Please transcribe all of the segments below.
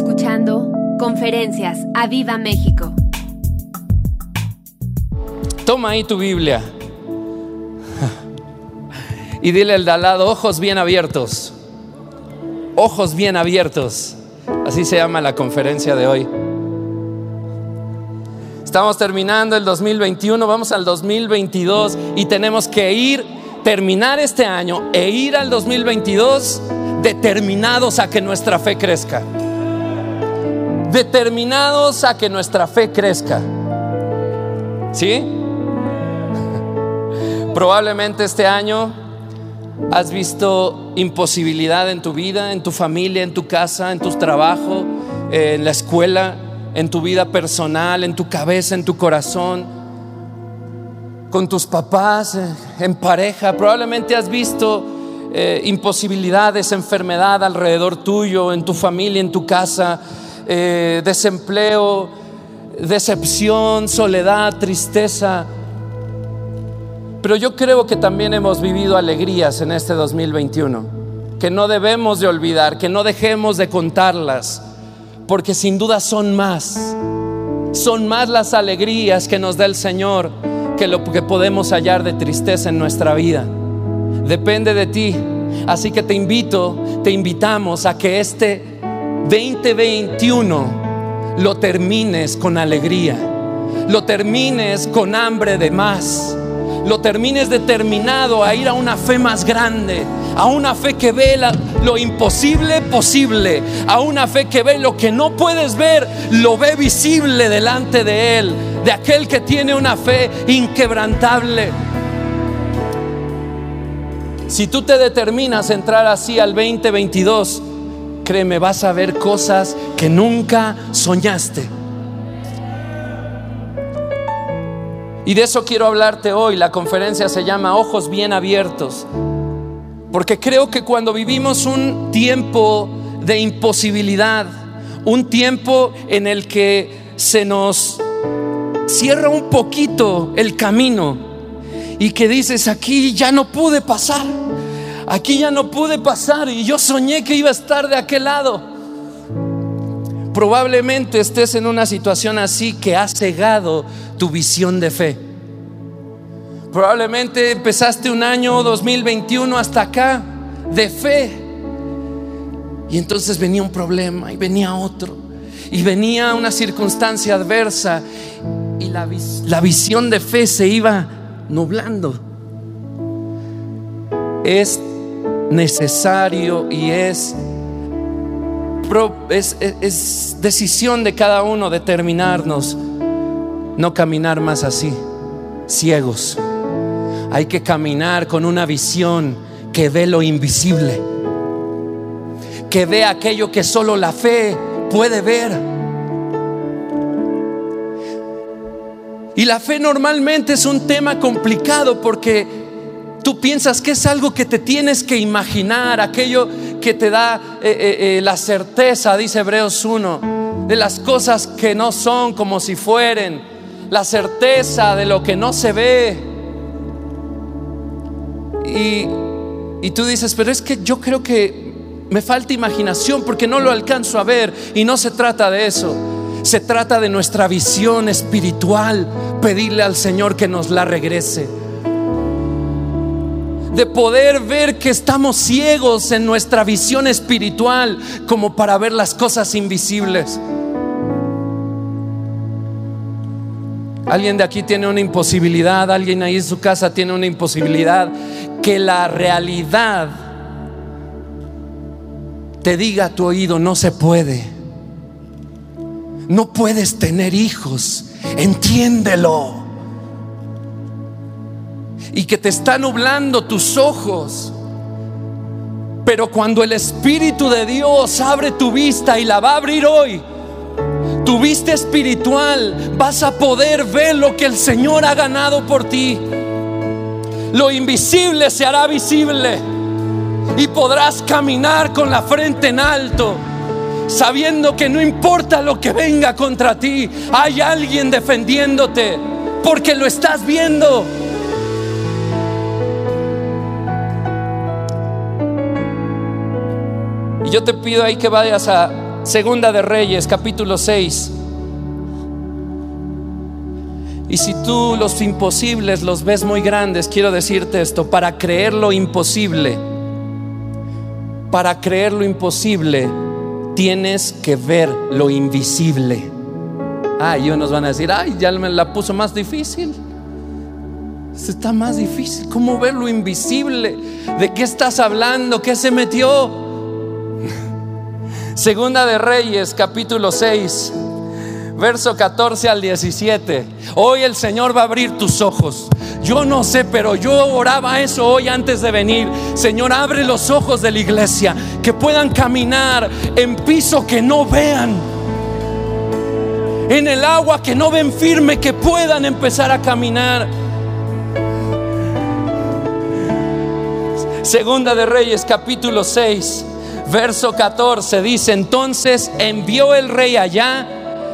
escuchando Conferencias a Viva México. Toma ahí tu Biblia y dile al de al lado, ojos bien abiertos. Ojos bien abiertos. Así se llama la conferencia de hoy. Estamos terminando el 2021, vamos al 2022 y tenemos que ir, terminar este año e ir al 2022 determinados a que nuestra fe crezca. Determinados a que nuestra fe crezca. ¿Sí? Probablemente este año has visto imposibilidad en tu vida, en tu familia, en tu casa, en tu trabajo, en la escuela, en tu vida personal, en tu cabeza, en tu corazón, con tus papás, eh, en pareja. Probablemente has visto eh, imposibilidades, enfermedad alrededor tuyo, en tu familia, en tu casa, eh, desempleo, decepción, soledad, tristeza. Pero yo creo que también hemos vivido alegrías en este 2021, que no debemos de olvidar, que no dejemos de contarlas, porque sin duda son más, son más las alegrías que nos da el Señor que lo que podemos hallar de tristeza en nuestra vida. Depende de ti. Así que te invito, te invitamos a que este 2021 lo termines con alegría, lo termines con hambre de más lo termines determinado a ir a una fe más grande, a una fe que ve lo imposible posible, a una fe que ve lo que no puedes ver, lo ve visible delante de Él, de aquel que tiene una fe inquebrantable. Si tú te determinas a entrar así al 2022, créeme, vas a ver cosas que nunca soñaste. Y de eso quiero hablarte hoy. La conferencia se llama Ojos bien abiertos. Porque creo que cuando vivimos un tiempo de imposibilidad, un tiempo en el que se nos cierra un poquito el camino y que dices, aquí ya no pude pasar, aquí ya no pude pasar y yo soñé que iba a estar de aquel lado. Probablemente estés en una situación así que ha cegado tu visión de fe. Probablemente empezaste un año 2021 hasta acá de fe. Y entonces venía un problema y venía otro. Y venía una circunstancia adversa. Y la, la visión de fe se iba nublando. Es necesario y es, es, decisión de cada uno determinarnos no caminar más así, ciegos. Hay que caminar con una visión que ve lo invisible, que ve aquello que solo la fe puede ver. Y la fe normalmente es un tema complicado porque tú piensas que es algo que te tienes que imaginar, aquello que te da eh, eh, eh, la certeza, dice Hebreos 1, de las cosas que no son como si fueren la certeza de lo que no se ve. Y, y tú dices, pero es que yo creo que me falta imaginación porque no lo alcanzo a ver y no se trata de eso. Se trata de nuestra visión espiritual, pedirle al Señor que nos la regrese. De poder ver que estamos ciegos en nuestra visión espiritual como para ver las cosas invisibles. Alguien de aquí tiene una imposibilidad, alguien ahí en su casa tiene una imposibilidad. Que la realidad te diga a tu oído, no se puede. No puedes tener hijos, entiéndelo. Y que te está nublando tus ojos. Pero cuando el Espíritu de Dios abre tu vista y la va a abrir hoy, tu vista espiritual, vas a poder ver lo que el Señor ha ganado por ti. Lo invisible se hará visible y podrás caminar con la frente en alto, sabiendo que no importa lo que venga contra ti, hay alguien defendiéndote, porque lo estás viendo. Yo te pido ahí que vayas a Segunda de Reyes, capítulo 6. Y si tú los imposibles los ves muy grandes, quiero decirte esto, para creer lo imposible, para creer lo imposible, tienes que ver lo invisible. Ah, y unos van a decir, ay, ya me la puso más difícil. Está más difícil. ¿Cómo ver lo invisible? ¿De qué estás hablando? ¿Qué se metió? Segunda de Reyes, capítulo 6 verso 14 al 17. Hoy el Señor va a abrir tus ojos. Yo no sé, pero yo oraba eso hoy antes de venir. Señor, abre los ojos de la iglesia, que puedan caminar en piso que no vean. En el agua que no ven firme, que puedan empezar a caminar. Segunda de Reyes, capítulo 6, verso 14, dice, entonces envió el rey allá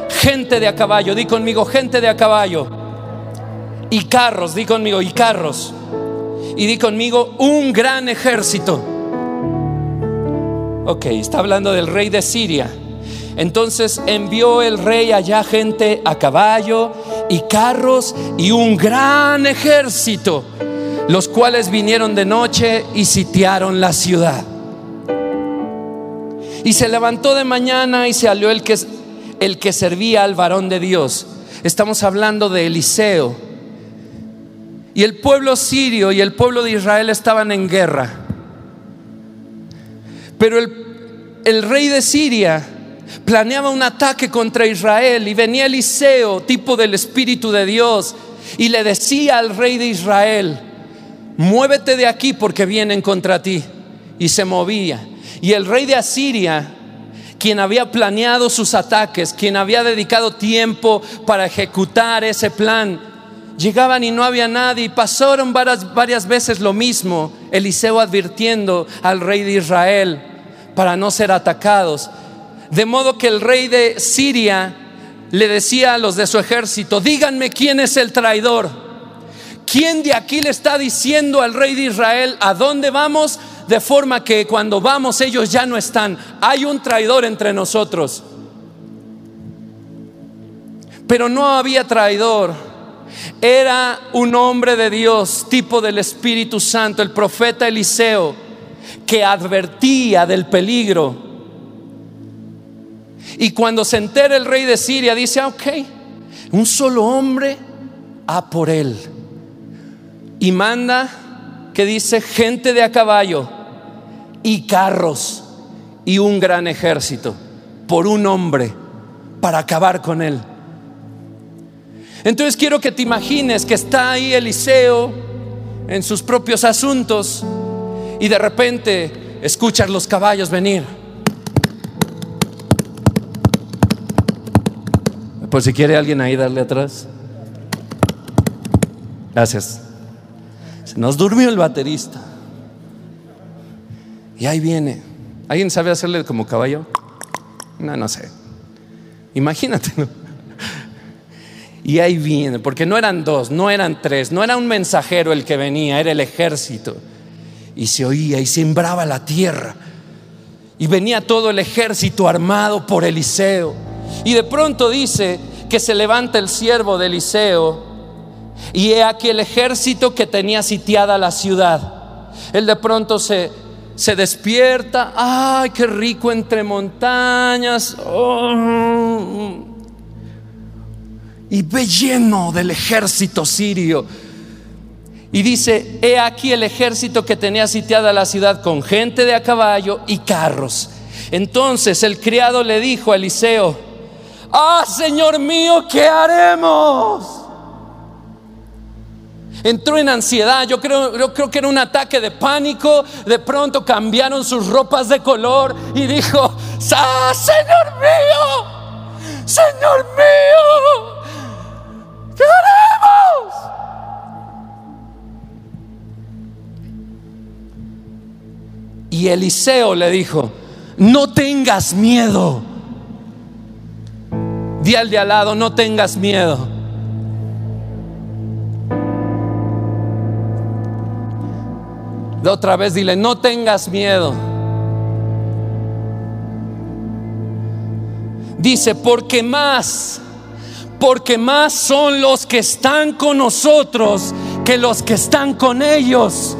gente de a caballo, di conmigo, gente de a caballo. Y carros, di conmigo, y carros. Y di conmigo, un gran ejército. Ok, está hablando del rey de Siria. Entonces envió el rey allá gente a caballo y carros y un gran ejército, los cuales vinieron de noche y sitiaron la ciudad. Y se levantó de mañana y se alió el que el que servía al varón de Dios. Estamos hablando de Eliseo. Y el pueblo sirio y el pueblo de Israel estaban en guerra. Pero el, el rey de Siria planeaba un ataque contra Israel y venía Eliseo, tipo del Espíritu de Dios, y le decía al rey de Israel, muévete de aquí porque vienen contra ti. Y se movía. Y el rey de Asiria quien había planeado sus ataques, quien había dedicado tiempo para ejecutar ese plan. Llegaban y no había nadie y pasaron varias, varias veces lo mismo, Eliseo advirtiendo al rey de Israel para no ser atacados. De modo que el rey de Siria le decía a los de su ejército, díganme quién es el traidor. ¿Quién de aquí le está diciendo al rey de Israel a dónde vamos? De forma que cuando vamos ellos ya no están. Hay un traidor entre nosotros. Pero no había traidor. Era un hombre de Dios, tipo del Espíritu Santo, el profeta Eliseo, que advertía del peligro. Y cuando se entera el rey de Siria, dice, ah, ok, un solo hombre a por él. Y manda que dice gente de a caballo y carros y un gran ejército por un hombre para acabar con él. Entonces quiero que te imagines que está ahí Eliseo en sus propios asuntos y de repente escuchas los caballos venir. Por si quiere alguien ahí darle atrás. Gracias. Se nos durmió el baterista. Y ahí viene. ¿Alguien sabe hacerle como caballo? No, no sé. Imagínate. Y ahí viene, porque no eran dos, no eran tres, no era un mensajero el que venía, era el ejército. Y se oía y sembraba la tierra. Y venía todo el ejército armado por Eliseo. Y de pronto dice que se levanta el siervo de Eliseo. Y he aquí el ejército que tenía sitiada la ciudad. Él de pronto se, se despierta, ay, qué rico entre montañas. Oh. y ve lleno del ejército sirio. Y dice, he aquí el ejército que tenía sitiada la ciudad con gente de a caballo y carros. Entonces el criado le dijo a Eliseo, ah, Señor mío, ¿qué haremos? Entró en ansiedad, yo creo, yo creo que era un ataque de pánico, de pronto cambiaron sus ropas de color y dijo, ¡Ah, Señor mío! Señor mío, ¿qué haremos? Y Eliseo le dijo, no tengas miedo. Di al de al lado, no tengas miedo. Otra vez dile, no tengas miedo. Dice, porque más, porque más son los que están con nosotros que los que están con ellos.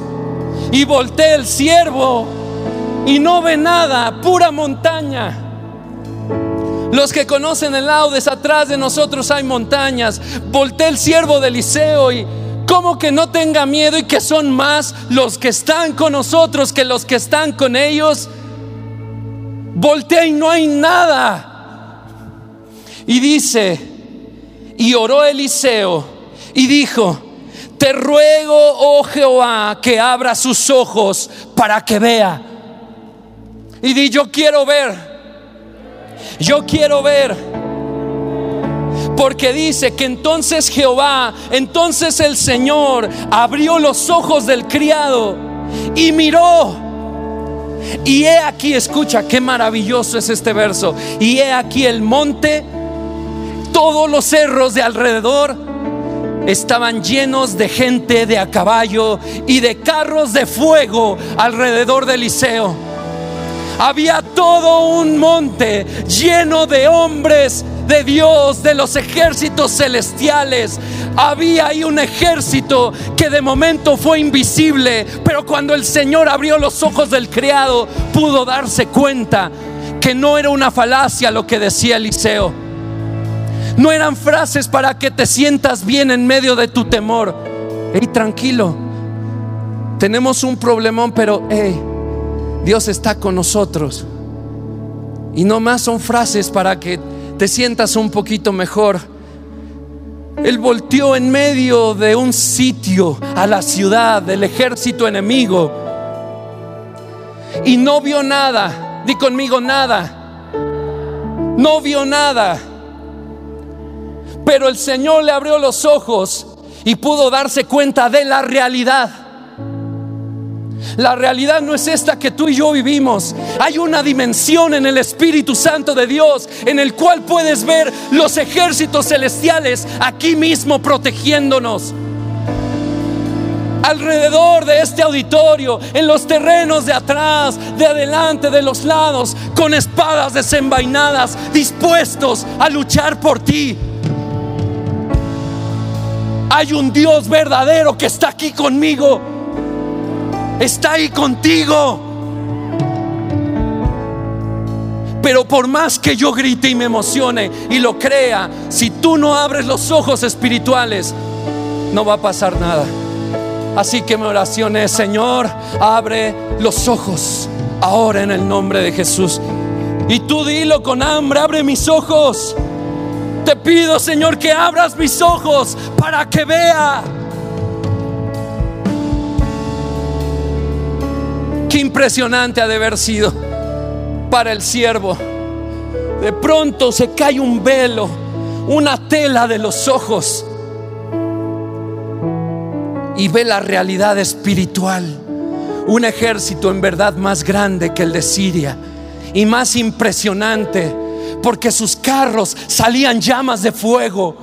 Y voltea el siervo y no ve nada, pura montaña. Los que conocen el laudes, atrás de nosotros hay montañas. Voltea el siervo de Eliseo y como que no tenga miedo y que son más los que están con nosotros que los que están con ellos. Voltea y no hay nada. Y dice, y oró Eliseo y dijo, te ruego, oh Jehová, que abra sus ojos para que vea. Y di, yo quiero ver, yo quiero ver. Porque dice que entonces Jehová, entonces el Señor abrió los ojos del criado y miró. Y he aquí, escucha, qué maravilloso es este verso. Y he aquí el monte todos los cerros de alrededor estaban llenos de gente de a caballo y de carros de fuego alrededor de Eliseo. Había todo un monte lleno de hombres de Dios, de los ejércitos celestiales. Había ahí un ejército que de momento fue invisible, pero cuando el Señor abrió los ojos del criado, pudo darse cuenta que no era una falacia lo que decía Eliseo no eran frases para que te sientas bien en medio de tu temor. Hey, tranquilo. Tenemos un problemón, pero hey, Dios está con nosotros. Y no más son frases para que te sientas un poquito mejor. Él volteó en medio de un sitio a la ciudad del ejército enemigo y no vio nada. Di conmigo nada. No vio nada. Pero el Señor le abrió los ojos y pudo darse cuenta de la realidad. La realidad no es esta que tú y yo vivimos. Hay una dimensión en el Espíritu Santo de Dios en el cual puedes ver los ejércitos celestiales aquí mismo protegiéndonos. Alrededor de este auditorio, en los terrenos de atrás, de adelante, de los lados, con espadas desenvainadas, dispuestos a luchar por ti. Hay un Dios verdadero que está aquí conmigo. Está ahí contigo. Pero por más que yo grite y me emocione y lo crea, si tú no abres los ojos espirituales, no va a pasar nada. Así que mi oración es, Señor, abre los ojos ahora en el nombre de Jesús. Y tú dilo con hambre, abre mis ojos. Te pido, Señor, que abras mis ojos para que vea. Qué impresionante ha de haber sido para el siervo. De pronto se cae un velo, una tela de los ojos y ve la realidad espiritual. Un ejército en verdad más grande que el de Siria y más impresionante porque sus carros salían llamas de fuego.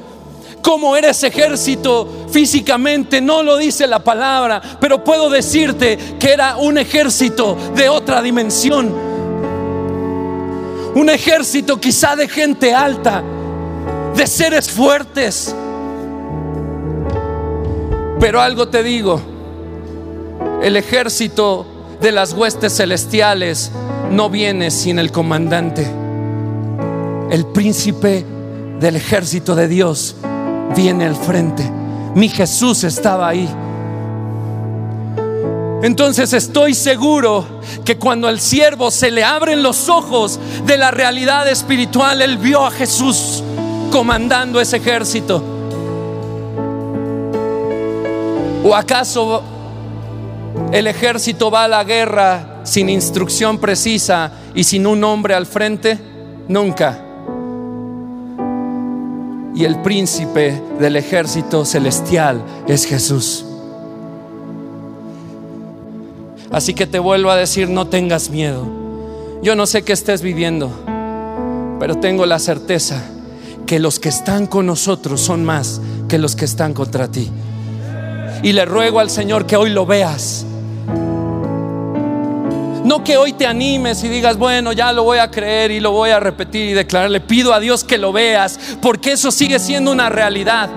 ¿Cómo era ese ejército físicamente? No lo dice la palabra, pero puedo decirte que era un ejército de otra dimensión. Un ejército quizá de gente alta, de seres fuertes. Pero algo te digo, el ejército de las huestes celestiales no viene sin el comandante el príncipe del ejército de Dios viene al frente. Mi Jesús estaba ahí. Entonces estoy seguro que cuando al siervo se le abren los ojos de la realidad espiritual, él vio a Jesús comandando ese ejército. ¿O acaso el ejército va a la guerra sin instrucción precisa y sin un hombre al frente? Nunca y el príncipe del ejército celestial es Jesús. Así que te vuelvo a decir, no tengas miedo. Yo no sé qué estés viviendo, pero tengo la certeza que los que están con nosotros son más que los que están contra ti. Y le ruego al Señor que hoy lo veas. No que hoy te animes y digas, bueno, ya lo voy a creer y lo voy a repetir y declarar. Le pido a Dios que lo veas, porque eso sigue siendo una realidad.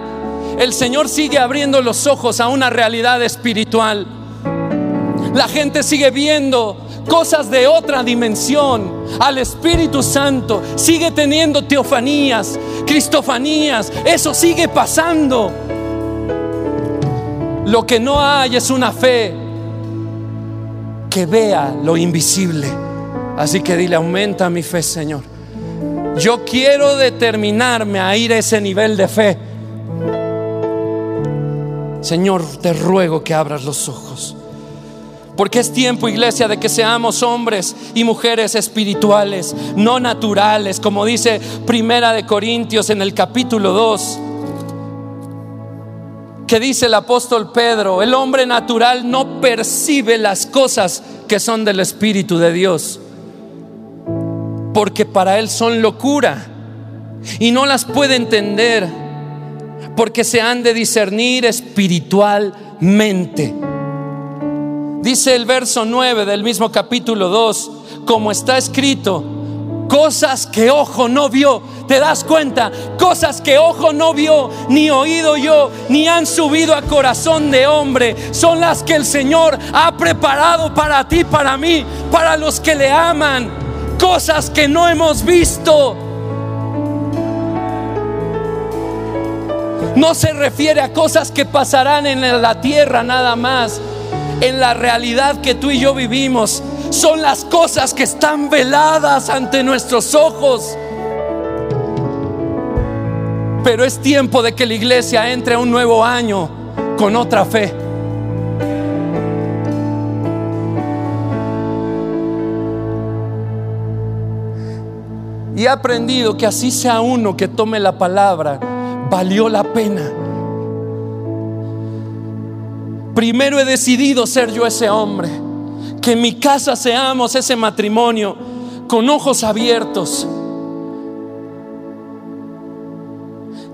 El Señor sigue abriendo los ojos a una realidad espiritual. La gente sigue viendo cosas de otra dimensión al Espíritu Santo. Sigue teniendo teofanías, cristofanías. Eso sigue pasando. Lo que no hay es una fe que vea lo invisible. Así que dile, aumenta mi fe, Señor. Yo quiero determinarme a ir a ese nivel de fe. Señor, te ruego que abras los ojos. Porque es tiempo, iglesia, de que seamos hombres y mujeres espirituales, no naturales, como dice Primera de Corintios en el capítulo 2. Que dice el apóstol Pedro, el hombre natural no percibe las cosas que son del Espíritu de Dios, porque para él son locura y no las puede entender, porque se han de discernir espiritualmente. Dice el verso 9 del mismo capítulo 2, como está escrito, cosas que ojo no vio, ¿te das cuenta? Cosas que ojo no vio, ni oído yo, ni han subido a corazón de hombre, son las que el Señor ha preparado para ti, para mí, para los que le aman. Cosas que no hemos visto. No se refiere a cosas que pasarán en la tierra nada más en la realidad que tú y yo vivimos. Son las cosas que están veladas ante nuestros ojos. Pero es tiempo de que la iglesia entre a un nuevo año con otra fe. Y he aprendido que así sea uno que tome la palabra, valió la pena. Primero he decidido ser yo ese hombre. Que en mi casa seamos ese matrimonio con ojos abiertos.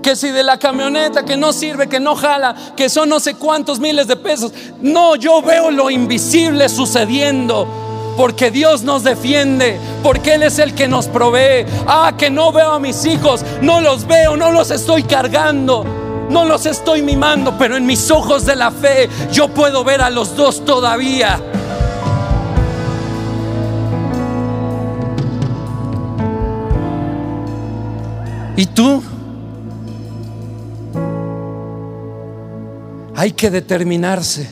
Que si de la camioneta que no sirve, que no jala, que son no sé cuántos miles de pesos. No, yo veo lo invisible sucediendo. Porque Dios nos defiende, porque Él es el que nos provee. Ah, que no veo a mis hijos, no los veo, no los estoy cargando. No los estoy mimando, pero en mis ojos de la fe yo puedo ver a los dos todavía. ¿Y tú? Hay que determinarse.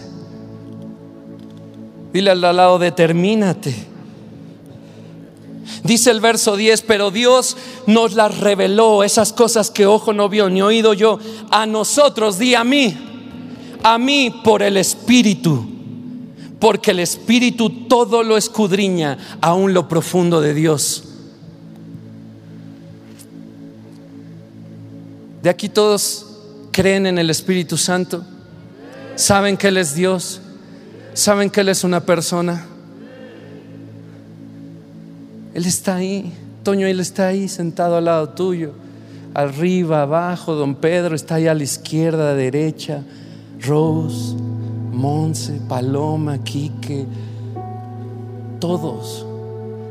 Dile al lado, determínate. Dice el verso 10, pero Dios nos las reveló, esas cosas que ojo no vio ni oído yo, a nosotros, di a mí, a mí por el Espíritu, porque el Espíritu todo lo escudriña, aún lo profundo de Dios. De aquí todos creen en el Espíritu Santo, saben que Él es Dios, saben que Él es una persona. Él está ahí. Toño, Él está ahí sentado al lado tuyo. Arriba, abajo, don Pedro está ahí a la izquierda, derecha. Rose, Monse, Paloma, Quique. Todos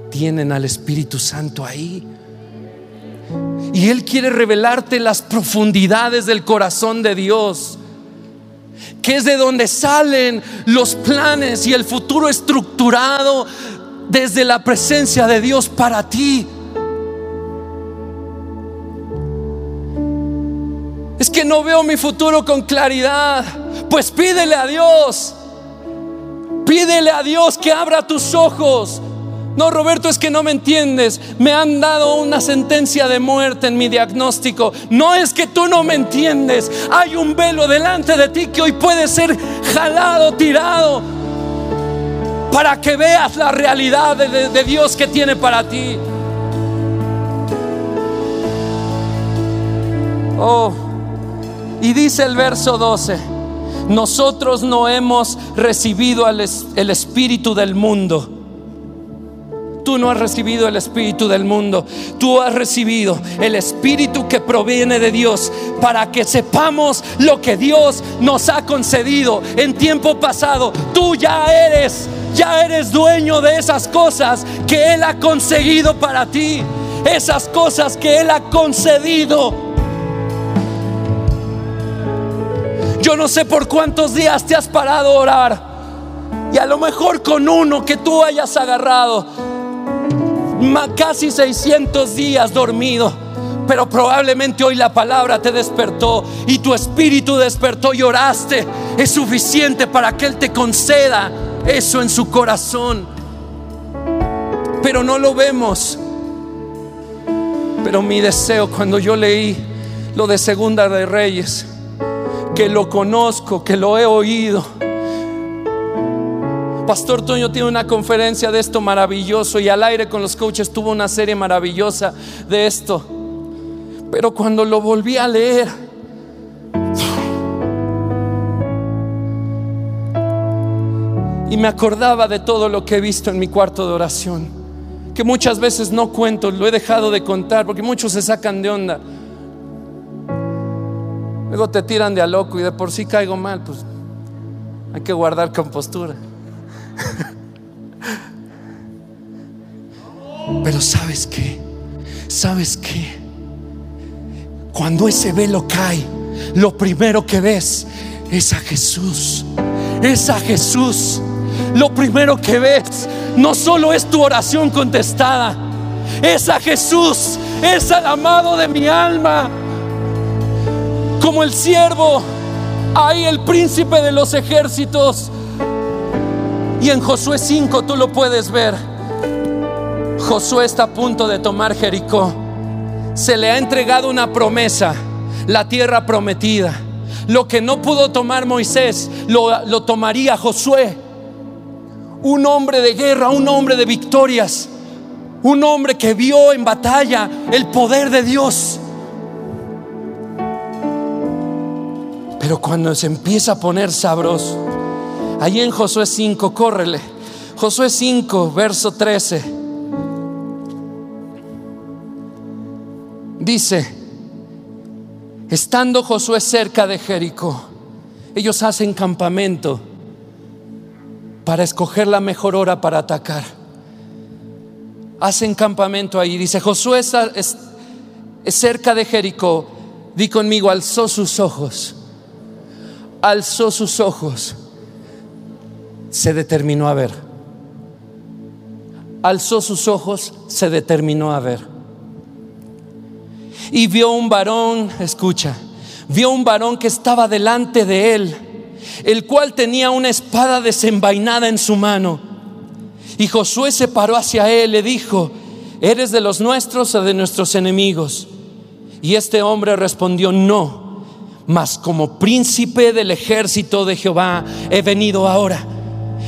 tienen al Espíritu Santo ahí. Y Él quiere revelarte las profundidades del corazón de Dios, que es de donde salen los planes y el futuro estructurado desde la presencia de Dios para ti. Es que no veo mi futuro con claridad. Pues pídele a Dios. Pídele a Dios que abra tus ojos. No, Roberto, es que no me entiendes. Me han dado una sentencia de muerte en mi diagnóstico. No es que tú no me entiendes. Hay un velo delante de ti que hoy puede ser jalado, tirado para que veas la realidad de, Dios que tiene para ti. Oh, y dice el verso 12, nosotros no hemos recibido el espíritu del mundo. Tú no has recibido el espíritu del mundo. Tú has recibido el espíritu que proviene de Dios para que sepamos lo que Dios nos ha concedido en tiempo pasado. Tú ya eres Ya eres dueño de esas cosas que Él ha conseguido para ti. Esas cosas que Él ha concedido. Yo no sé por cuántos días te has parado a orar. Y a lo mejor con uno que tú hayas agarrado. Casi 600 días dormido pero probablemente hoy la palabra te despertó y tu espíritu despertó y oraste. Es suficiente para que Él te conceda eso en su corazón. Pero no lo vemos. Pero mi deseo cuando yo leí lo de Segunda de Reyes, que lo conozco, que lo he oído. Pastor Toño tiene una conferencia de esto maravilloso y al aire con los coaches tuvo una serie maravillosa de esto. Pero cuando lo volví a leer, y me acordaba de todo lo que he visto en mi cuarto de oración, que muchas veces no cuento, lo he dejado de contar porque muchos se sacan de onda. Luego te tiran de a loco y de por sí caigo mal, pues hay que guardar compostura. Pero sabes qué, sabes qué, cuando ese velo cae, lo primero que ves es a Jesús. Es a Jesús. Lo primero que ves no solo es tu oración contestada, es a Jesús, es al amado de mi alma. Como el siervo, ahí el príncipe de los ejércitos. Y en Josué 5 tú lo puedes ver. Josué está a punto de tomar Jericó se le ha entregado una promesa, la tierra prometida. Lo que no pudo tomar Moisés, lo, tomaría Josué. Un hombre de guerra, un hombre de victorias, un hombre que vio en batalla el poder de Dios. Pero cuando se empieza a poner sabroso, ahí en Josué 5, córrele. Josué 5, verso 13. Dice, estando Josué cerca de Jericó, ellos hacen campamento para escoger la mejor hora para atacar. Hacen campamento ahí. Dice, Josué es, cerca de Jericó. Di conmigo, alzó sus ojos. Alzó sus ojos. Se determinó a ver. Alzó sus ojos, se determinó a ver y vio un varón, escucha, vio un varón que estaba delante de él, el cual tenía una espada desenvainada en su mano. Y Josué se paró hacia él, le dijo, ¿eres de los nuestros o de nuestros enemigos? Y este hombre respondió, no, mas como príncipe del ejército de Jehová he venido ahora.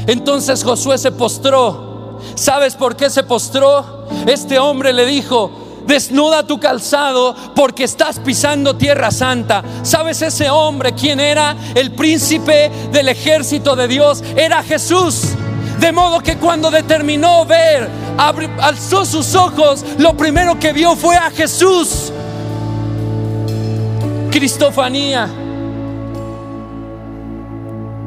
Entonces Josué se postró. ¿Sabes por qué se postró? Este hombre le dijo, desnuda tu calzado porque estás pisando tierra santa. ¿Sabes ese hombre quién era? El príncipe del ejército de Dios era Jesús. De modo que cuando determinó ver, alzó sus ojos, lo primero que vio fue a Jesús. Cristofanía.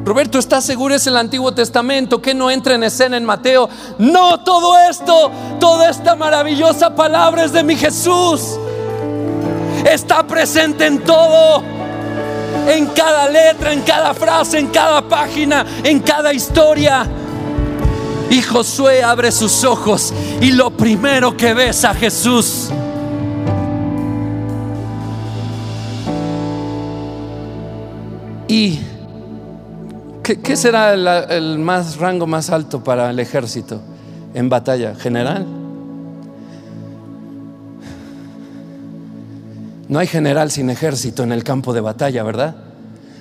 Roberto, ¿estás seguro es el Antiguo Testamento que no entra en escena en Mateo? No, todo esto, toda esta maravillosa palabra es de mi Jesús. Está presente en todo, en cada letra, en cada frase, en cada página, en cada historia. Y Josué abre sus ojos y lo primero que ve es a Jesús. Y ¿Qué, será el, más rango más alto para el ejército en batalla? ¿General? No hay general sin ejército en el campo de batalla, ¿verdad?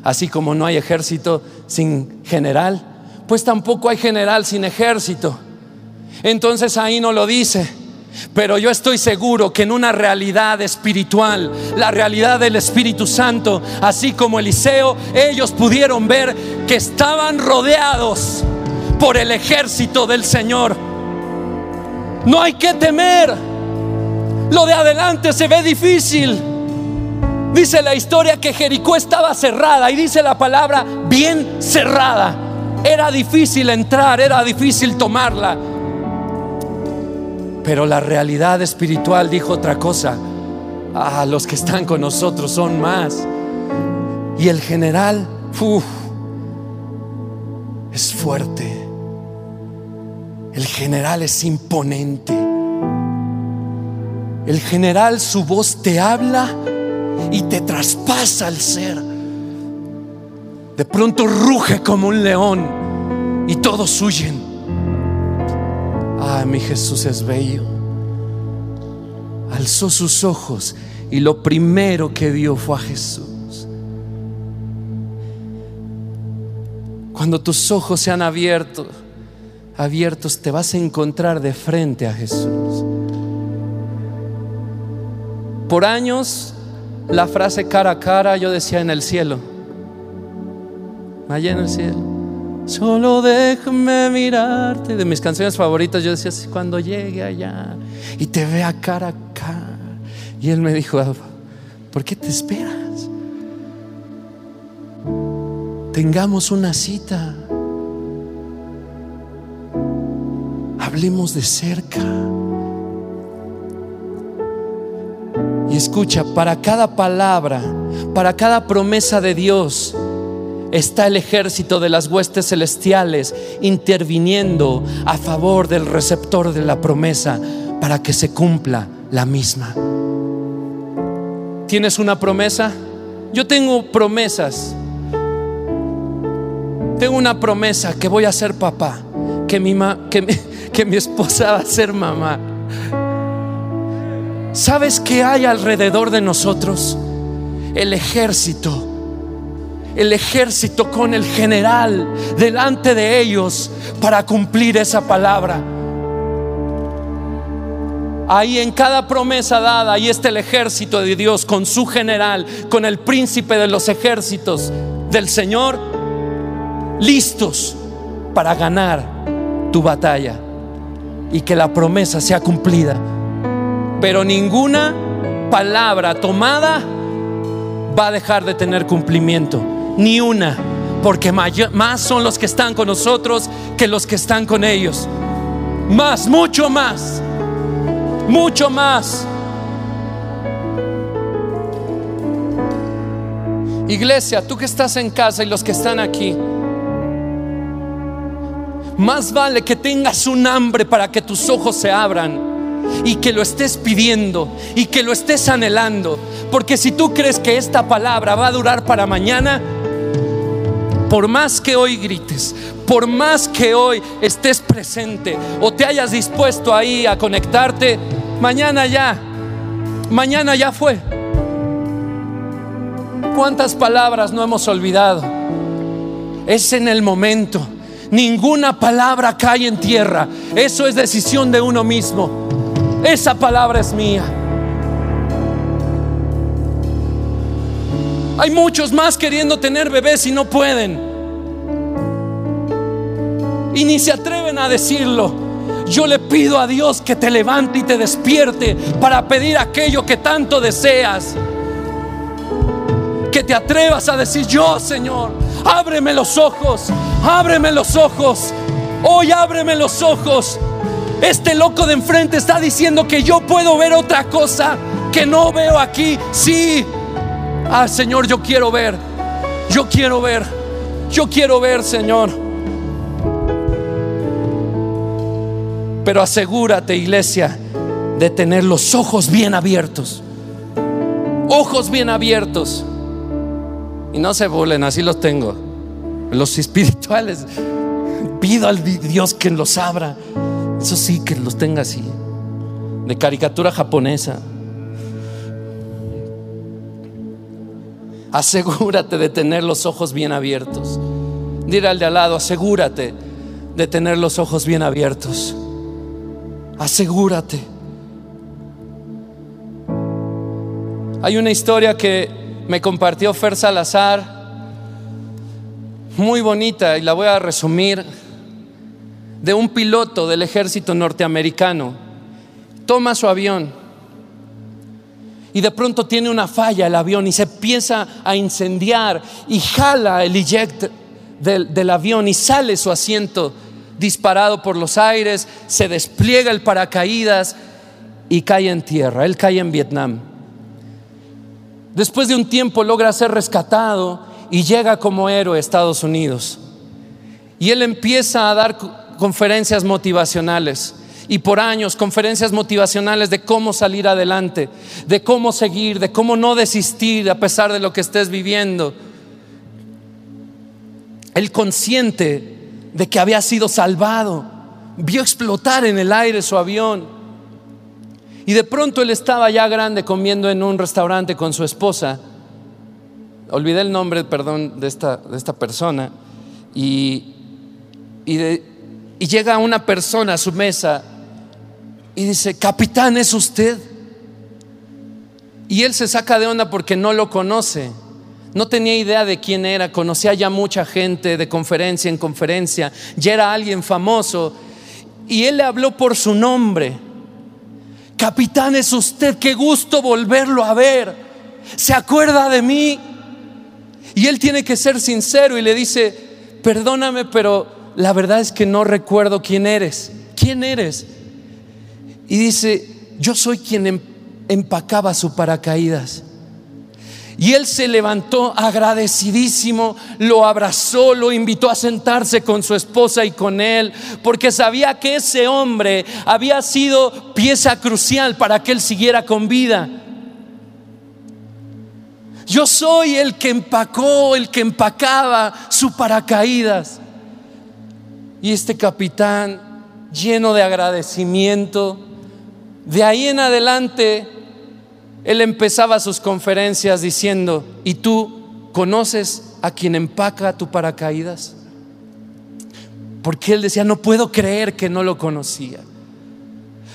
Así como no hay ejército sin general, pues tampoco hay general sin ejército. Entonces ahí no lo dice. Pero yo estoy seguro que en una realidad espiritual, la realidad del Espíritu Santo, así como Eliseo, ellos pudieron ver que estaban rodeados por el ejército del Señor. No hay que temer. Lo de adelante se ve difícil. Dice la historia que Jericó estaba cerrada y dice la palabra bien cerrada. Era difícil entrar, era difícil tomarla. Pero la realidad espiritual dijo otra cosa. Ah, los que están con nosotros son más. Y el general, es fuerte. El general es imponente. El general su voz te habla y te traspasa el ser. De pronto ruge como un león y todos huyen. Ah, mi Jesús es bello. Alzó sus ojos y lo primero que vio fue a Jesús. Cuando tus ojos sean abiertos, abiertos, te vas a encontrar de frente a Jesús. Por años, la frase cara a cara yo decía en el cielo, allá en el cielo, solo déjame mirarte. De mis canciones favoritas yo decía, cuando llegue allá y te vea cara a cara. Y él me dijo, ¿por qué te esperas? Tengamos una cita. Hablemos de cerca. Y escucha, para cada palabra, para cada promesa de Dios, está el ejército de las huestes celestiales interviniendo a favor del receptor de la promesa para que se cumpla la misma. ¿Tienes una promesa? Yo tengo promesas. Tengo una promesa que voy a ser papá, que mi, que que mi esposa va a ser mamá. ¿Sabes qué hay alrededor de nosotros? El ejército. El ejército con el general delante de ellos para cumplir esa palabra. Ahí en cada promesa dada, ahí está el ejército de Dios con su general, con el príncipe de los ejércitos del Señor, listos para ganar tu batalla y que la promesa sea cumplida. Pero ninguna palabra tomada va a dejar de tener cumplimiento, ni una, porque más son los que están con nosotros que los que están con ellos. Más, mucho más mucho más. Iglesia, tú que estás en casa y los que están aquí, más vale que tengas un hambre para que tus ojos se abran y que lo estés pidiendo y que lo estés anhelando. Porque si tú crees que esta palabra va a durar para mañana, por más que hoy grites, por más que hoy estés presente o te hayas dispuesto ahí a conectarte, mañana ya, mañana ya fue. ¿Cuántas palabras no hemos olvidado? Es en el momento. Ninguna palabra cae en tierra. Eso es decisión de uno mismo. Esa palabra es mía. Hay muchos más queriendo tener bebés y no pueden. Y ni se atreven a decirlo. Yo le pido a Dios que te levante y te despierte para pedir aquello que tanto deseas. Que te atrevas a decir, yo Señor, ábreme los ojos, ábreme los ojos. Hoy ábreme los ojos. Este loco de enfrente está diciendo que yo puedo ver otra cosa que no veo aquí. Sí, Ah, Señor, yo quiero ver. Yo quiero ver. Yo quiero ver, Señor. Pero asegúrate, iglesia, de tener los ojos bien abiertos. Ojos bien abiertos. Y no se burlen, así los tengo. Los espirituales. Pido al Dios que los abra. Eso sí, que los tenga así. De caricatura japonesa. Asegúrate de tener los ojos bien abiertos. Dile al de al lado, asegúrate de tener los ojos bien abiertos. Asegúrate. Hay una historia que me compartió Fer Salazar, muy bonita, y la voy a resumir, de un piloto del ejército norteamericano. Toma su avión y de pronto tiene una falla el avión y se empieza a incendiar y jala el eject del, del avión y sale su asiento disparado por los aires, se despliega el paracaídas y cae en tierra. Él cae en Vietnam. Después de un tiempo logra ser rescatado y llega como héroe a Estados Unidos. Y él empieza a dar conferencias motivacionales y por años conferencias motivacionales de cómo salir adelante, de cómo seguir, de cómo no desistir a pesar de lo que estés viviendo. Él consciente de que había sido salvado, vio explotar en el aire su avión. Y de pronto él estaba ya grande comiendo en un restaurante con su esposa. Olvidé el nombre, perdón, de esta, de esta persona. Y, y, y llega una persona a su mesa y dice, capitán, ¿es usted? Y él se saca de onda porque no lo conoce. No tenía idea de quién era, conocía ya mucha gente de conferencia en conferencia, ya era alguien famoso. Y él le habló por su nombre. Capitán, es usted, qué gusto volverlo a ver. ¿Se acuerda de mí? Y él tiene que ser sincero y le dice, perdóname, pero la verdad es que no recuerdo quién eres. ¿Quién eres? Y dice, yo soy quien em-, empacaba su paracaídas. Y él se levantó agradecidísimo, lo abrazó, lo invitó a sentarse con su esposa y con él, porque sabía que ese hombre había sido pieza crucial para que él siguiera con vida. Yo soy el que empacó, el que empacaba su paracaídas. Y este capitán, lleno de agradecimiento, de ahí en adelante, él empezaba sus conferencias diciendo, ¿y tú conoces a quien empaca tu paracaídas? Porque él decía, no puedo creer que no lo conocía.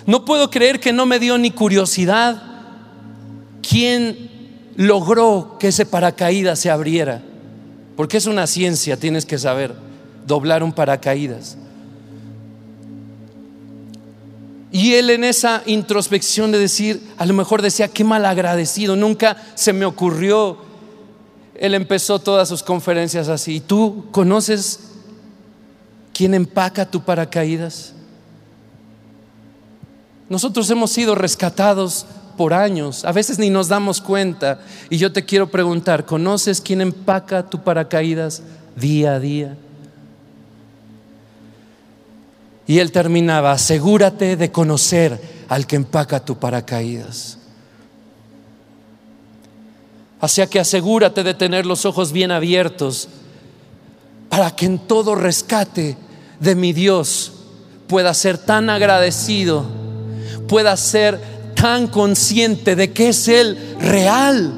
No puedo creer que no me dio ni curiosidad quién logró que ese paracaídas se abriera. Porque es una ciencia, tienes que saber, doblar un paracaídas. Y él en esa introspección de decir, a lo mejor decía, qué mal agradecido, nunca se me ocurrió. Él empezó todas sus conferencias así. ¿Y tú conoces quién empaca tu paracaídas? Nosotros hemos sido rescatados por años, a veces ni nos damos cuenta. Y yo te quiero preguntar, ¿conoces quién empaca tu paracaídas día a día? Y él terminaba, asegúrate de conocer al que empaca tu paracaídas. Así que asegúrate de tener los ojos bien abiertos para que en todo rescate de mi Dios pueda ser tan agradecido, pueda ser tan consciente de que es Él real.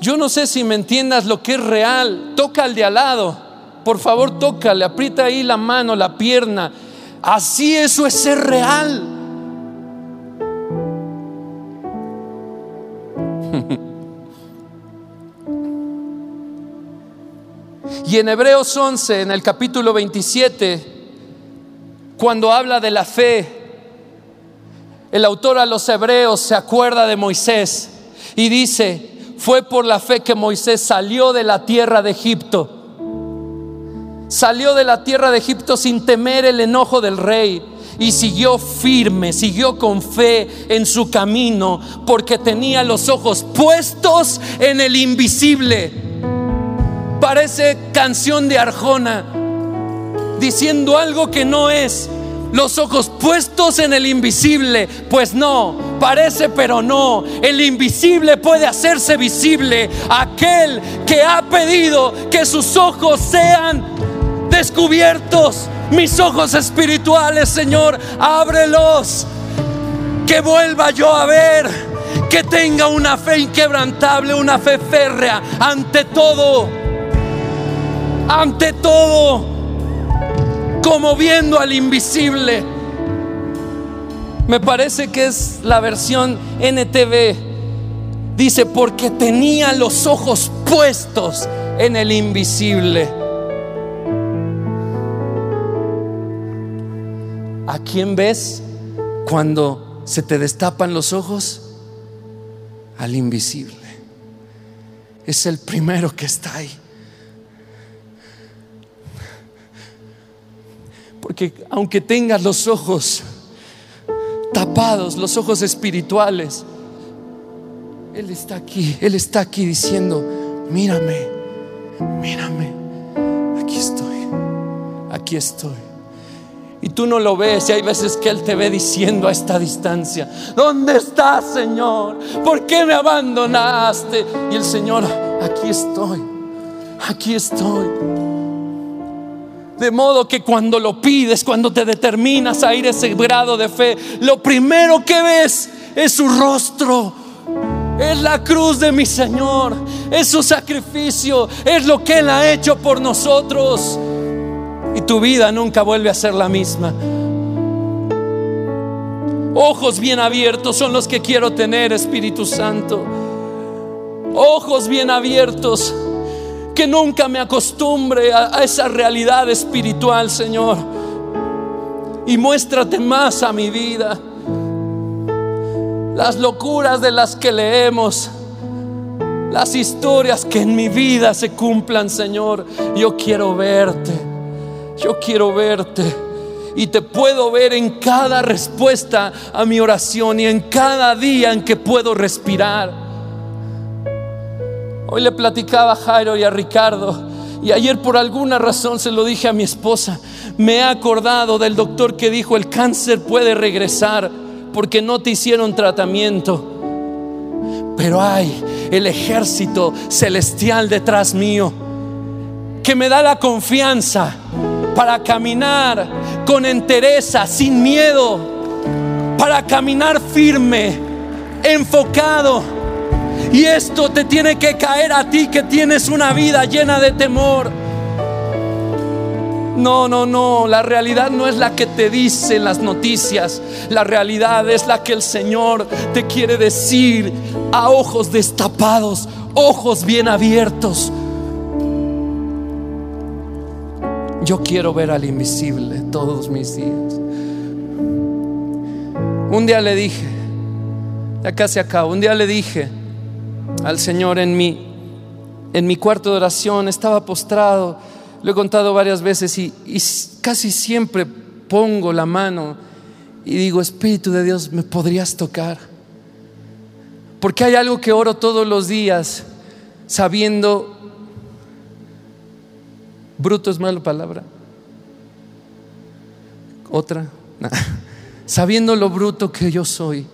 Yo no sé si me entiendas lo que es real. Toca al de al lado por favor tócale, aprieta ahí la mano, la pierna. Así eso es ser real. y en Hebreos 11, en el capítulo 27, cuando habla de la fe, el autor a los hebreos se acuerda de Moisés y dice, fue por la fe que Moisés salió de la tierra de Egipto Salió de la tierra de Egipto sin temer el enojo del rey y siguió firme, siguió con fe en su camino porque tenía los ojos puestos en el invisible. Parece canción de Arjona diciendo algo que no es. Los ojos puestos en el invisible, pues no, parece pero no. El invisible puede hacerse visible. Aquel que ha pedido que sus ojos sean descubiertos mis ojos espirituales, Señor, ábrelos. Que vuelva yo a ver, que tenga una fe inquebrantable, una fe férrea ante todo, ante todo, como viendo al invisible. Me parece que es la versión NTV. Dice, porque tenía los ojos puestos en el invisible. ¿A quién ves cuando se te destapan los ojos? Al invisible. es el primero que está ahí. Porque aunque tengas los ojos tapados, los ojos espirituales, Él está aquí, Él está aquí diciendo, mírame, mírame, aquí estoy, aquí estoy. Y tú no lo ves y hay veces que Él te ve diciendo a esta distancia, ¿dónde estás Señor? ¿Por qué me abandonaste? Y el Señor, aquí estoy, aquí estoy. De modo que cuando lo pides, cuando te determinas a ir a ese grado de fe, lo primero que ves es su rostro. Es la cruz de mi Señor, es su sacrificio, es lo que Él ha hecho por nosotros. Y tu vida nunca vuelve a ser la misma. Ojos bien abiertos son los que quiero tener, Espíritu Santo. Ojos bien abiertos que nunca me acostumbre a, esa realidad espiritual, Señor. Y muéstrate más a mi vida. Las locuras de las que leemos, las historias que en mi vida se cumplan, Señor. Yo quiero verte. Yo quiero verte. Y te puedo ver en cada respuesta a mi oración y en cada día en que puedo respirar. Hoy le platicaba a Jairo y a Ricardo y ayer por alguna razón se lo dije a mi esposa. Me he acordado del doctor que dijo el cáncer puede regresar porque no te hicieron tratamiento. Pero hay el ejército celestial detrás mío que me da la confianza para caminar con entereza, sin miedo, para caminar firme, enfocado y esto te tiene que caer a ti que tienes una vida llena de temor. No, no, no, la realidad no es la que te dicen las noticias, la realidad es la que el Señor te quiere decir a ojos destapados, ojos bien abiertos. Yo quiero ver al invisible todos mis días. Un día le dije, ya casi acabo, un día le dije, al Señor en mi, en mi cuarto de oración, estaba postrado, lo he contado varias veces y, casi siempre pongo la mano y digo, Espíritu de Dios, ¿me podrías tocar? Porque hay algo que oro todos los días sabiendo, bruto es mala palabra, otra, sabiendo lo bruto que yo soy,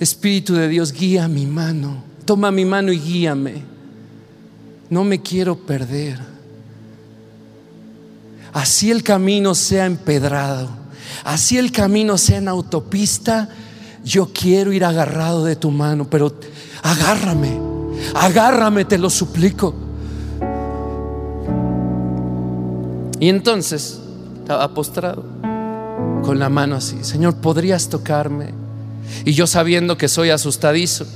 Espíritu de Dios, guía mi mano Toma mi mano y guíame. No me quiero perder. Así el camino sea empedrado, así el camino sea en autopista, yo quiero ir agarrado de tu mano, pero agárrame, agárrame, te lo suplico. Y entonces estaba postrado con la mano así, Señor, ¿podrías tocarme? Y yo sabiendo que soy asustadizo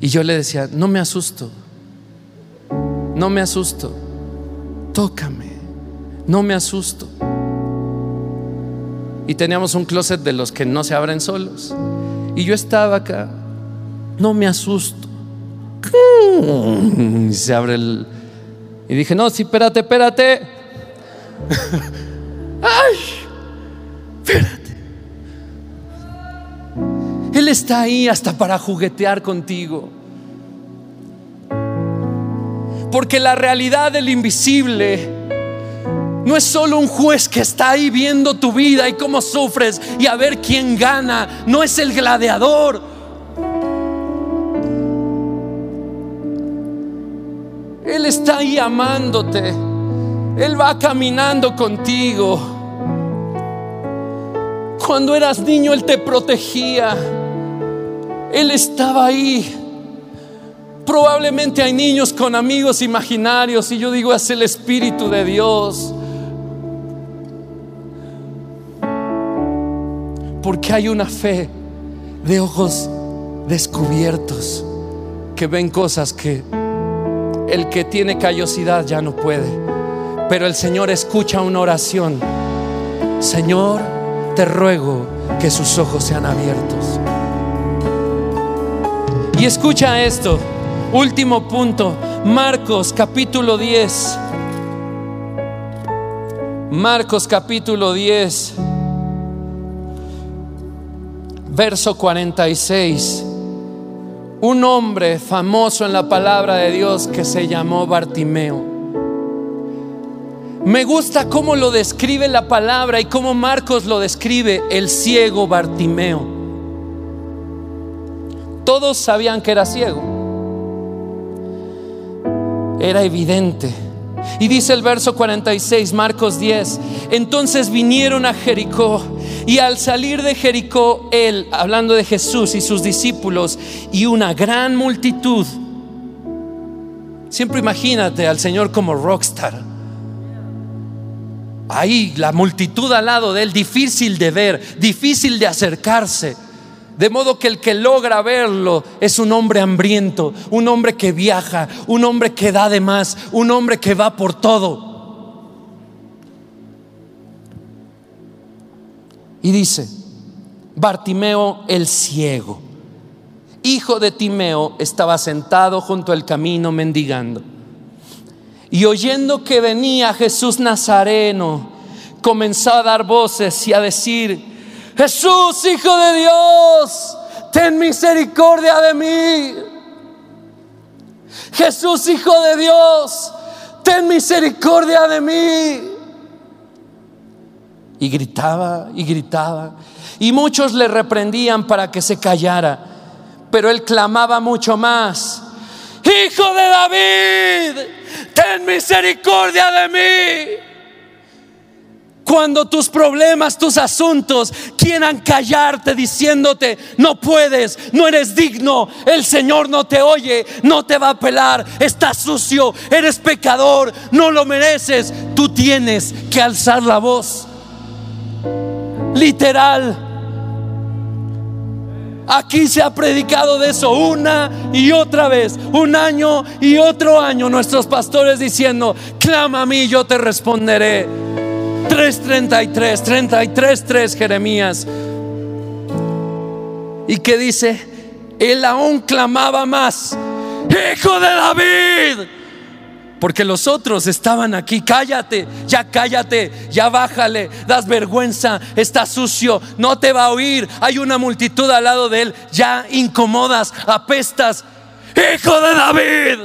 y yo le decía, no me asusto, no me asusto, tócame, no me asusto. Y teníamos un closet de los que no se abren solos. Y yo estaba acá, no me asusto. Y se abre el... Y dije, no, sí, espérate, espérate. Ay, espérate. Él está ahí hasta para juguetear contigo. Porque la realidad del invisible no es solo un juez que está ahí viendo tu vida y cómo sufres y a ver quién gana. No es el gladiador. Él está ahí amándote. Él va caminando contigo. Cuando eras niño, Él te protegía. Él estaba ahí. Probablemente hay niños con amigos imaginarios y yo digo, es el Espíritu de Dios. Porque hay una fe de ojos descubiertos que ven cosas que el que tiene callosidad ya no puede. Pero el Señor escucha una oración. Señor, te ruego que sus ojos sean abiertos. Y escucha esto, Último punto, Marcos capítulo 10. Marcos capítulo 10, verso 46. Un hombre famoso en la palabra de Dios que se llamó Bartimeo. Me gusta cómo lo describe la palabra y cómo Marcos lo describe, el ciego Bartimeo. Todos sabían que era ciego. Era evidente y dice el verso 46, Marcos 10, entonces vinieron a Jericó y al salir de Jericó, él, hablando de Jesús y sus discípulos y una gran multitud, siempre imagínate al Señor como rockstar. Ahí la multitud al lado de él, difícil de ver, difícil de acercarse. De modo que el que logra verlo es un hombre hambriento, un hombre que viaja, un hombre que da de más, un hombre que va por todo. Y dice, Bartimeo el ciego, hijo de Timeo, estaba sentado junto al camino mendigando. Y oyendo que venía Jesús Nazareno, comenzó a dar voces y a decir, Jesús, Hijo de Dios, ten misericordia de mí. Jesús, Hijo de Dios, ten misericordia de mí. Y gritaba y gritaba. Y muchos le reprendían para que se callara. Pero él clamaba mucho más. Hijo de David, ten misericordia de mí. Cuando tus problemas, tus asuntos quieran callarte diciéndote, no puedes, no eres digno, el Señor no te oye, no te va a pelar, estás sucio, eres pecador, no lo mereces, tú tienes que alzar la voz. Literal. Aquí se ha predicado de eso una y otra vez, un año y otro año, nuestros pastores diciendo, clama a mí, yo te responderé. 3:33, 33, 3 Jeremías. Y que dice, él aún clamaba más, hijo de David. Porque los otros estaban aquí, cállate, ya cállate, ya bájale, das vergüenza, está sucio, no te va a oír, hay una multitud al lado de él, ya incomodas, apestas, hijo de David,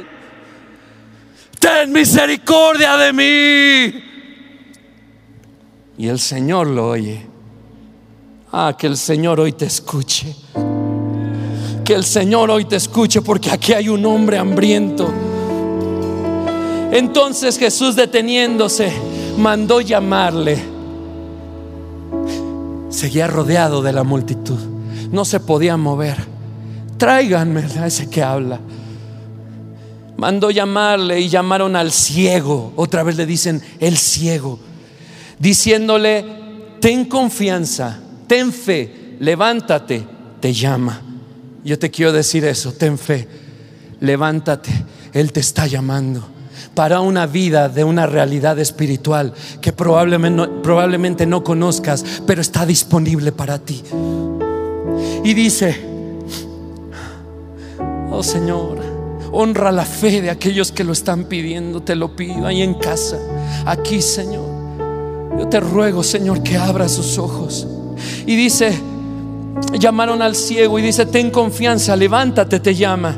ten misericordia de mí. Y el Señor lo oye. Ah, que el Señor hoy te escuche. Que el Señor hoy te escuche porque aquí hay un hombre hambriento. Entonces Jesús deteniéndose mandó llamarle. Seguía rodeado de la multitud. No se podía mover. Tráiganme a ese que habla. Mandó llamarle y llamaron al ciego. Otra vez le dicen el ciego diciéndole, ten confianza, ten fe, levántate, te llama. Yo te quiero decir eso, ten fe, levántate, Él te está llamando para una vida de una realidad espiritual que probablemente no, probablemente no conozcas, pero está disponible para ti. Y dice, oh Señor, honra la fe de aquellos que lo están pidiendo, te lo pido ahí en casa, aquí Señor. Yo te ruego, Señor, que abra sus ojos. Y dice, llamaron al ciego y dice, ten confianza, levántate, te llama.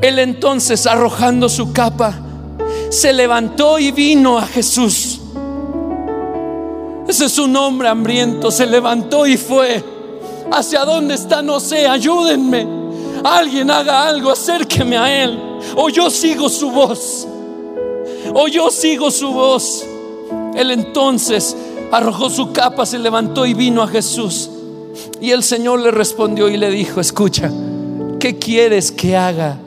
Él entonces, arrojando su capa, se levantó y vino a Jesús. Ese es un hombre hambriento, se levantó y fue. ¿Hacia dónde está? No sé, ayúdenme. Alguien haga algo, acérqueme a Él. O yo sigo su voz. O yo sigo su voz. Él entonces arrojó su capa, se levantó y vino a Jesús. Y el Señor le respondió y le dijo, escucha, ¿qué quieres que haga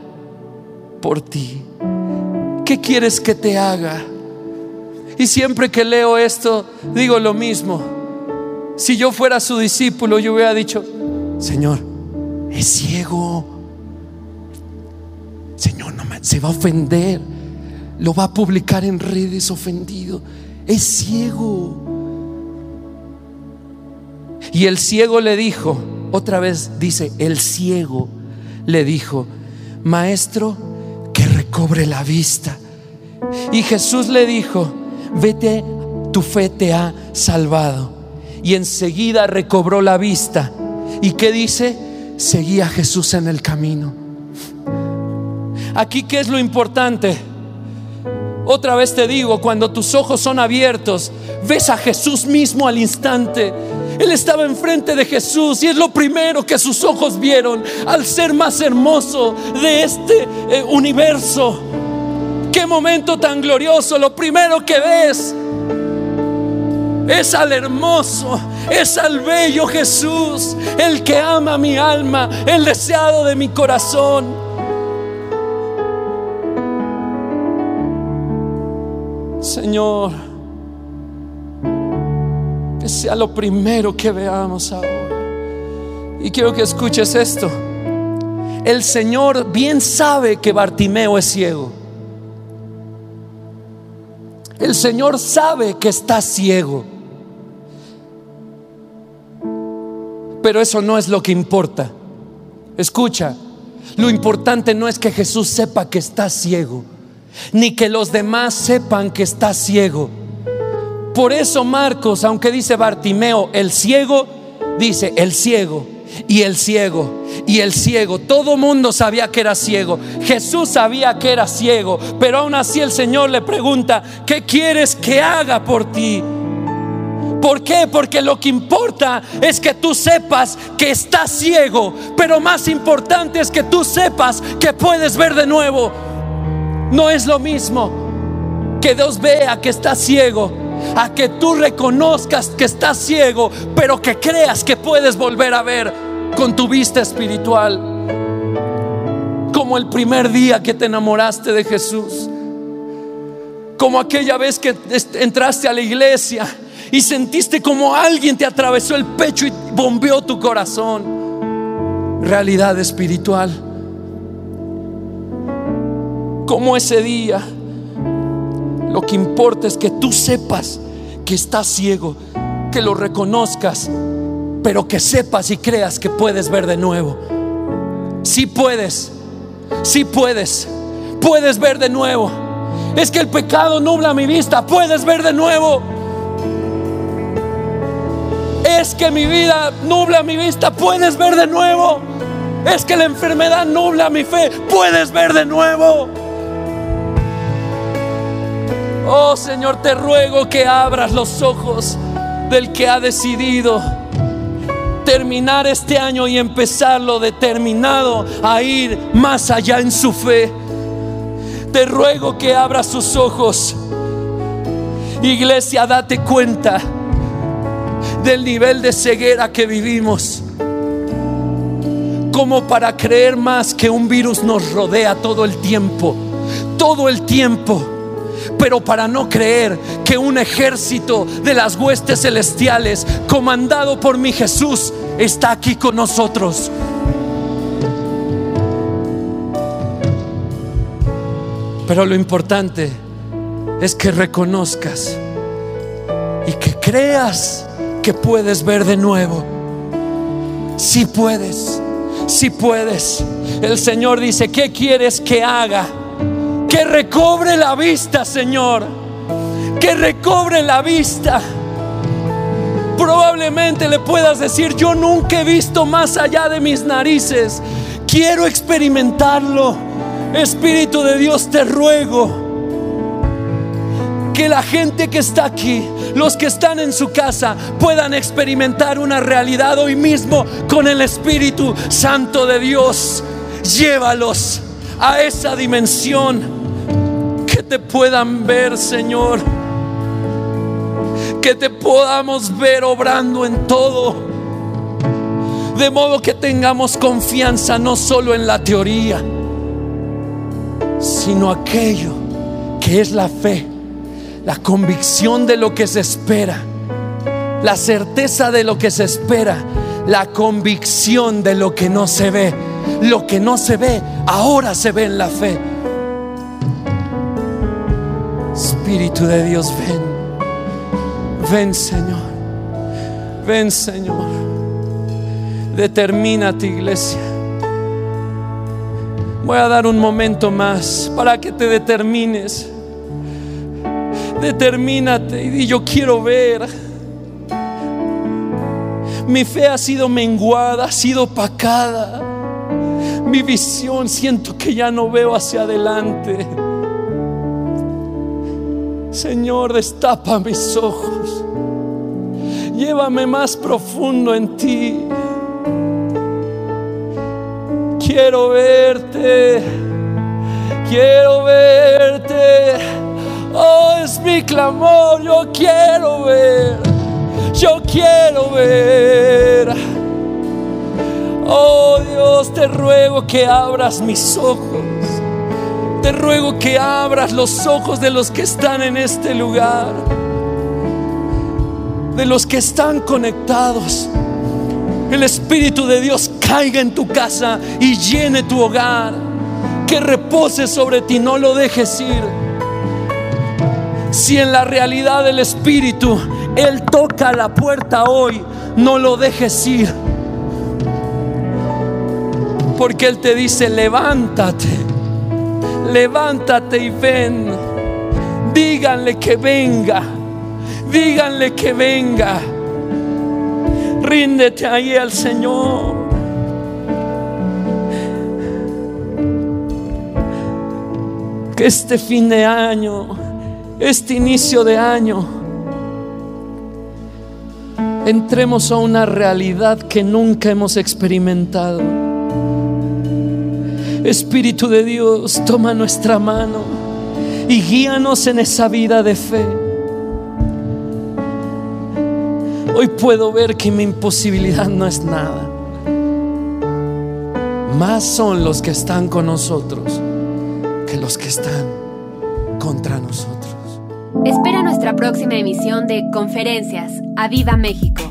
por ti? ¿Qué quieres que te haga? Y siempre que leo esto, digo lo mismo. Si yo fuera su discípulo, yo hubiera dicho, Señor, es ciego. Señor, no me, se va a ofender. Lo va a publicar en redes ofendido es ciego. Y el ciego le dijo, otra vez dice, el ciego le dijo, maestro, recobre la vista. Y Jesús le dijo, vete, tu fe te ha salvado. Y enseguida recobró la vista. ¿Y qué dice? Seguía a Jesús en el camino. Aquí, ¿qué es lo importante? Otra vez te digo, cuando tus ojos son abiertos, ves a Jesús mismo al instante. Él estaba enfrente de Jesús y es lo primero que sus ojos vieron al ser más hermoso de este eh, universo. Qué momento tan glorioso. Lo primero que ves es al hermoso, es al bello Jesús, el que ama mi alma, el deseado de mi corazón. Señor, que sea lo primero que veamos ahora. Y quiero que escuches esto. El Señor bien sabe que Bartimeo es ciego. El Señor sabe que está ciego. Pero eso no es lo que importa. Escucha, lo importante no es que Jesús sepa que está ciego, ni que los demás sepan que está ciego. Por eso Marcos, aunque dice Bartimeo, el ciego, dice el ciego y el ciego y el ciego. Todo mundo sabía que era ciego. Jesús sabía que era ciego, pero aún así el Señor le pregunta, ¿qué quieres que haga por ti? ¿Por qué? Porque lo que importa es que tú sepas que estás ciego, pero más importante es que tú sepas que puedes ver de nuevo. No es lo mismo que Dios vea que estás ciego, a que tú reconozcas que estás ciego, pero que creas que puedes volver a ver con tu vista espiritual. Como el primer día que te enamoraste de Jesús. Como aquella vez que entraste a la iglesia y sentiste como alguien te atravesó el pecho y bombeó tu corazón. Realidad espiritual. Como ese día, lo que importa es que tú sepas que estás ciego, que lo reconozcas, pero que sepas y creas que puedes ver de nuevo. Si puedes, si puedes, puedes ver de nuevo. Es que el pecado nubla mi vista, puedes ver de nuevo es que mi vida nubla mi vista, puedes ver de nuevo. Es que la enfermedad nubla mi fe, puedes ver de nuevo. Oh Señor, te ruego que abras los ojos del que ha decidido terminar este año y empezarlo determinado a ir más allá en su fe. Te ruego que abras sus ojos. Iglesia, date cuenta del nivel de ceguera que vivimos. Como para creer más que un virus nos rodea todo el tiempo, todo el tiempo. Pero para no creer que un ejército de las huestes celestiales, comandado por mi Jesús, está aquí con nosotros. Pero lo importante es que reconozcas y que creas que puedes ver de nuevo. Si puedes, si puedes. El Señor dice, ¿qué quieres que haga? Que recobre la vista, Señor. Que recobre la vista. Probablemente le puedas decir, yo nunca he visto más allá de mis narices. Quiero experimentarlo. Espíritu de Dios, te ruego que la gente que está aquí, los que están en su casa, puedan experimentar una realidad hoy mismo con el Espíritu Santo de Dios. Llévalos a esa dimensión te puedan ver, Señor. Que te podamos ver obrando en todo. De modo que tengamos confianza no solo en la teoría, sino aquello que es la fe la convicción de lo que se espera, la certeza de lo que se espera, la convicción de lo que no se ve. Lo que no se ve, ahora se ve en la fe. Espíritu de Dios, ven. Ven, Señor. Ven, Señor. Determina tu iglesia. Voy a dar un momento más para que te determines. Determínate y yo quiero ver. Mi fe ha sido menguada, ha sido opacada. Mi visión siento que ya no veo hacia adelante. Señor, destapa mis ojos. Llévame más profundo en ti. Quiero verte. Quiero verte. Oh, es mi clamor. Yo quiero ver. Yo quiero ver. Oh Dios, te ruego que abras mis ojos. Te ruego que abras los ojos de los que están en este lugar. De los que están conectados. El Espíritu de Dios caiga en tu casa y llene tu hogar. Que repose sobre ti, no lo dejes ir. Si en la realidad del Espíritu Él toca la puerta hoy, no lo dejes ir. Porque Él te dice, levántate, levántate y ven. Díganle que venga, díganle que venga. Ríndete ahí al Señor. Que este fin de año, este inicio de año, entremos a una realidad que nunca hemos experimentado. Espíritu de Dios, toma nuestra mano y guíanos en esa vida de fe. Hoy puedo ver que mi imposibilidad no es nada. Más son los que están con nosotros que los que están contra nosotros. Espera nuestra próxima emisión de Conferencias. ¡A Viva México!